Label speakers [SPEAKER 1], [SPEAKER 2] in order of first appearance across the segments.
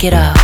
[SPEAKER 1] Get it
[SPEAKER 2] up.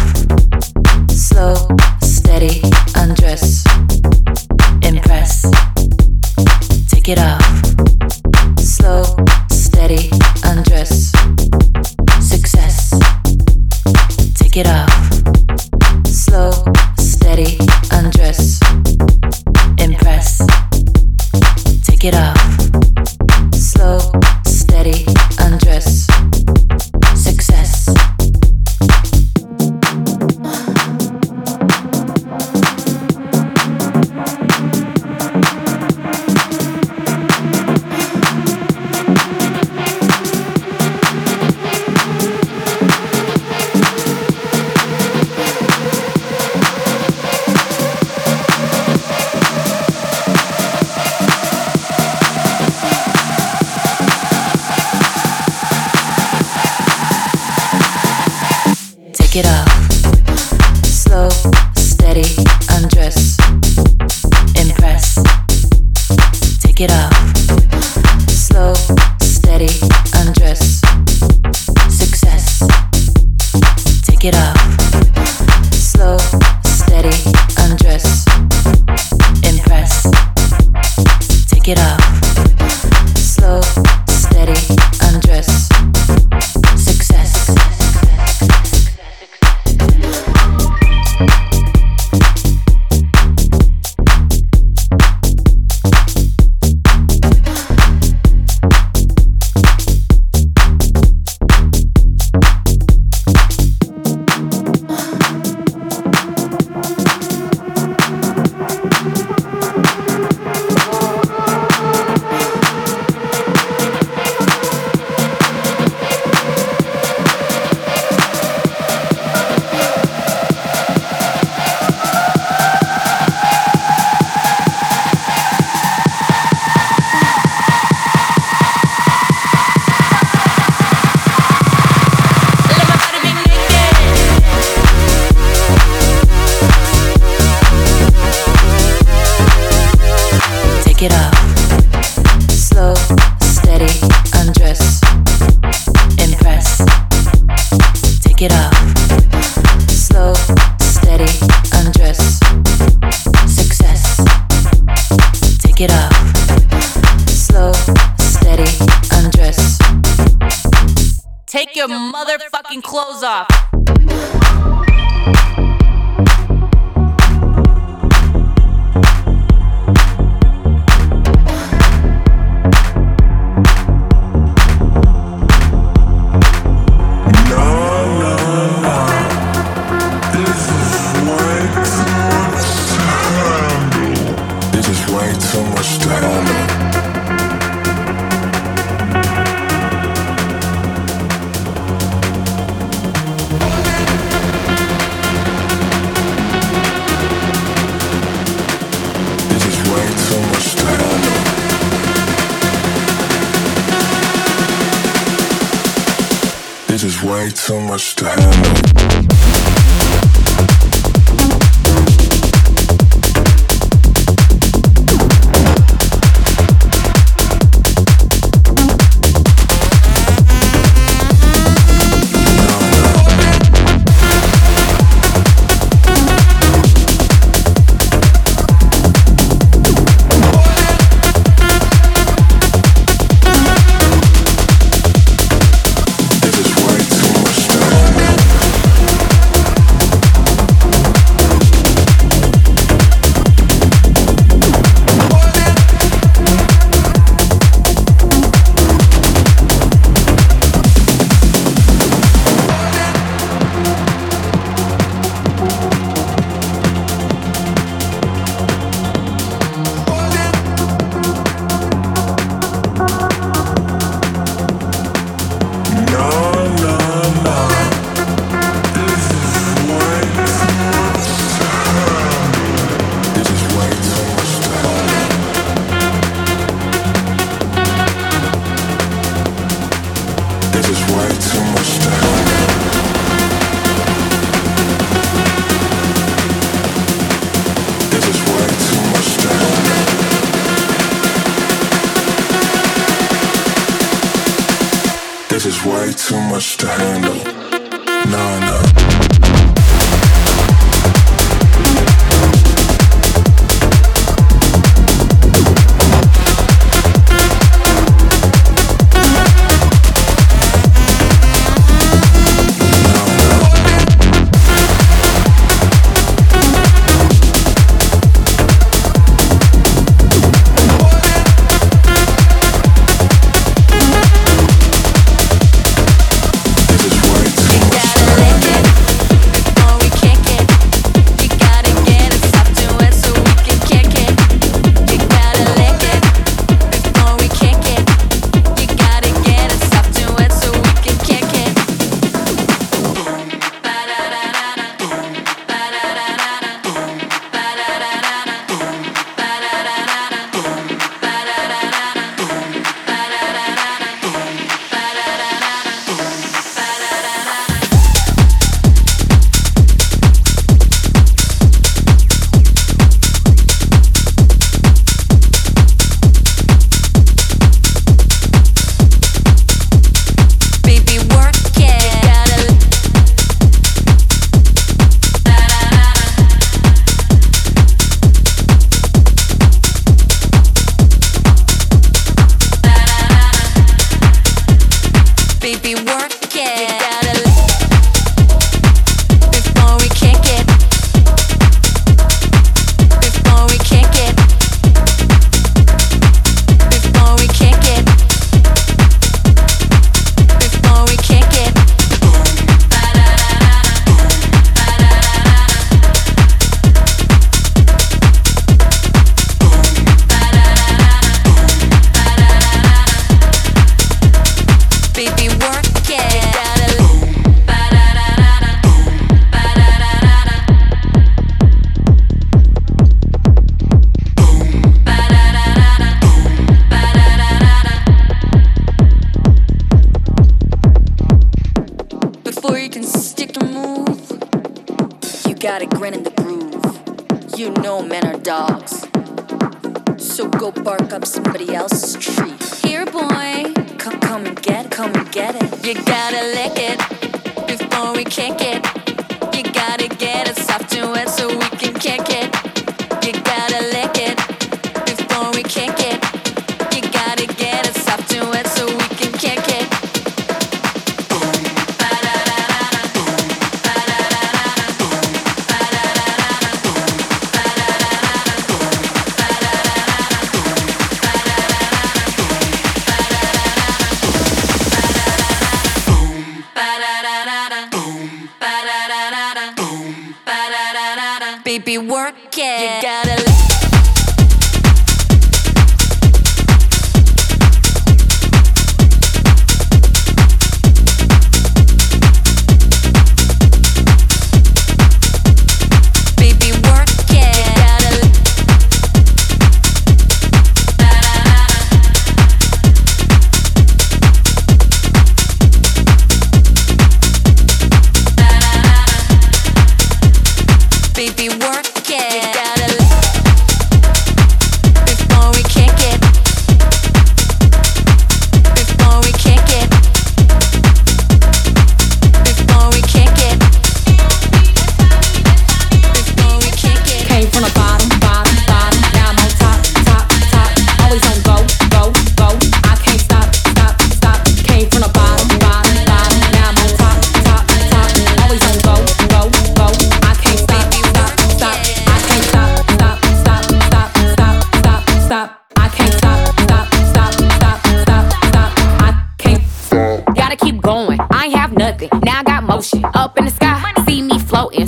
[SPEAKER 2] Now I got motion up in the sky. See me floating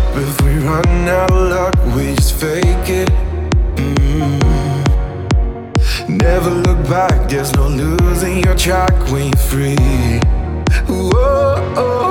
[SPEAKER 2] up if
[SPEAKER 3] we run
[SPEAKER 1] out of luck? We just fake it.
[SPEAKER 4] Mm-hmm. Never look
[SPEAKER 1] back, there's no
[SPEAKER 5] losing your
[SPEAKER 6] track
[SPEAKER 1] when you're free. Whoa.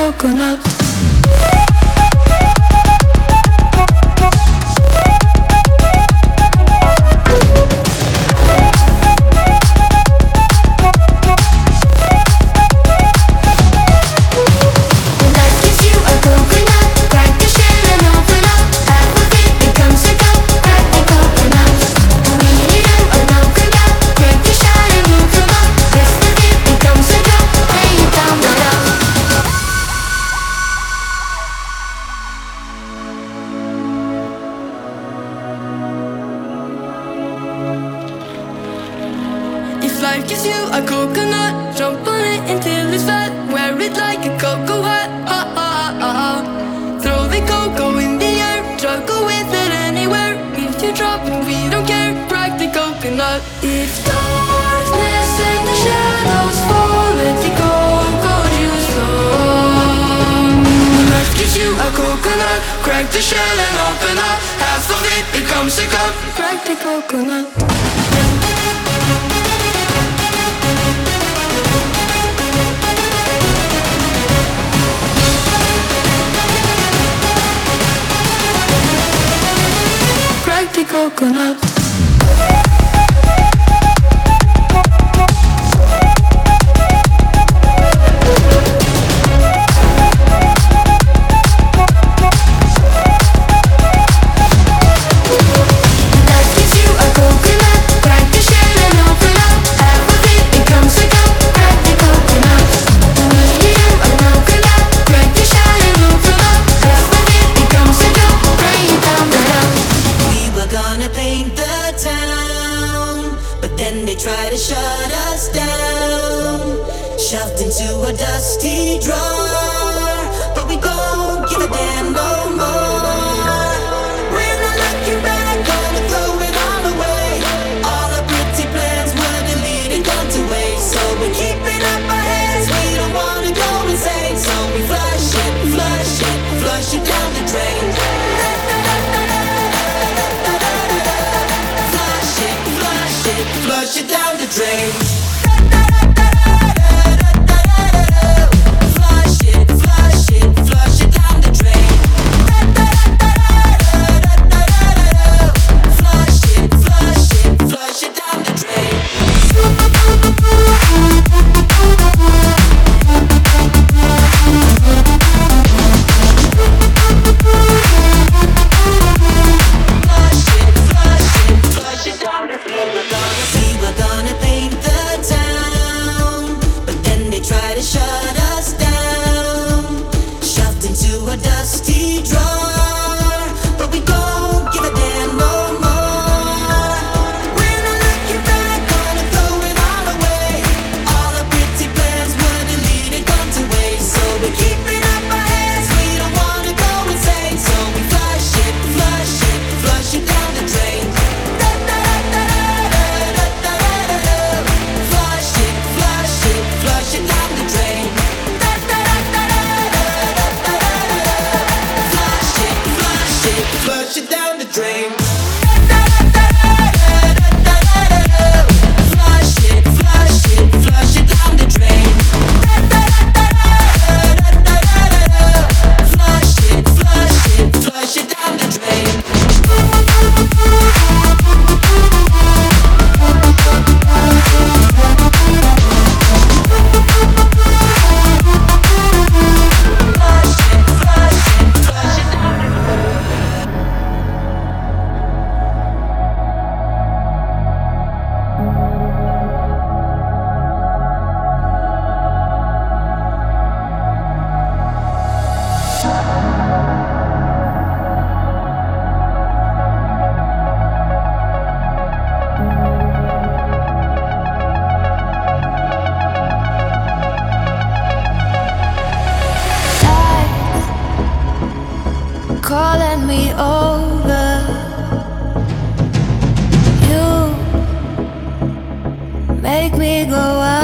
[SPEAKER 1] Coconut.
[SPEAKER 7] Me over. You make me go under.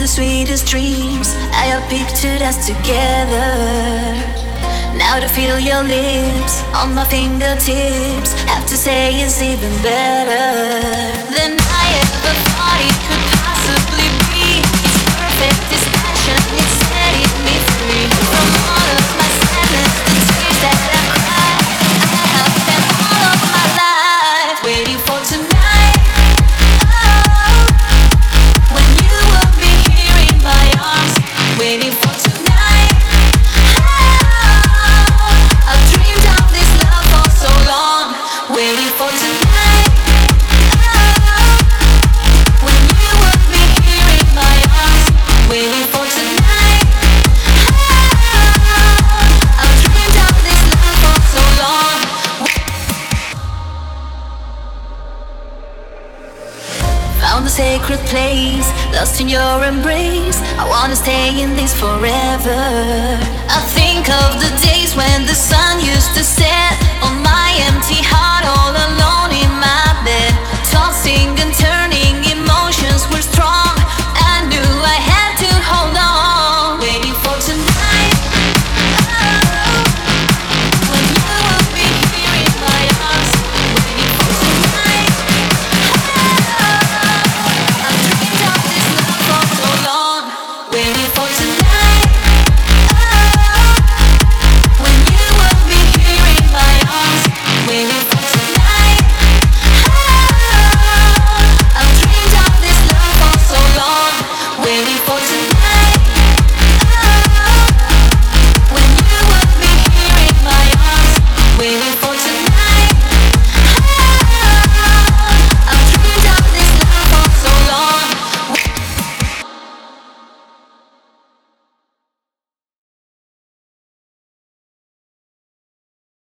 [SPEAKER 7] the
[SPEAKER 1] sweetest dreams I have pictured us together. Now to feel your lips on my fingertips, have to say it's even better than I ever thought it. your embrace. I wanna stay in this forever. I think of the days when the sun used to set on my empty heart, all alone in my bed, tossing and turning.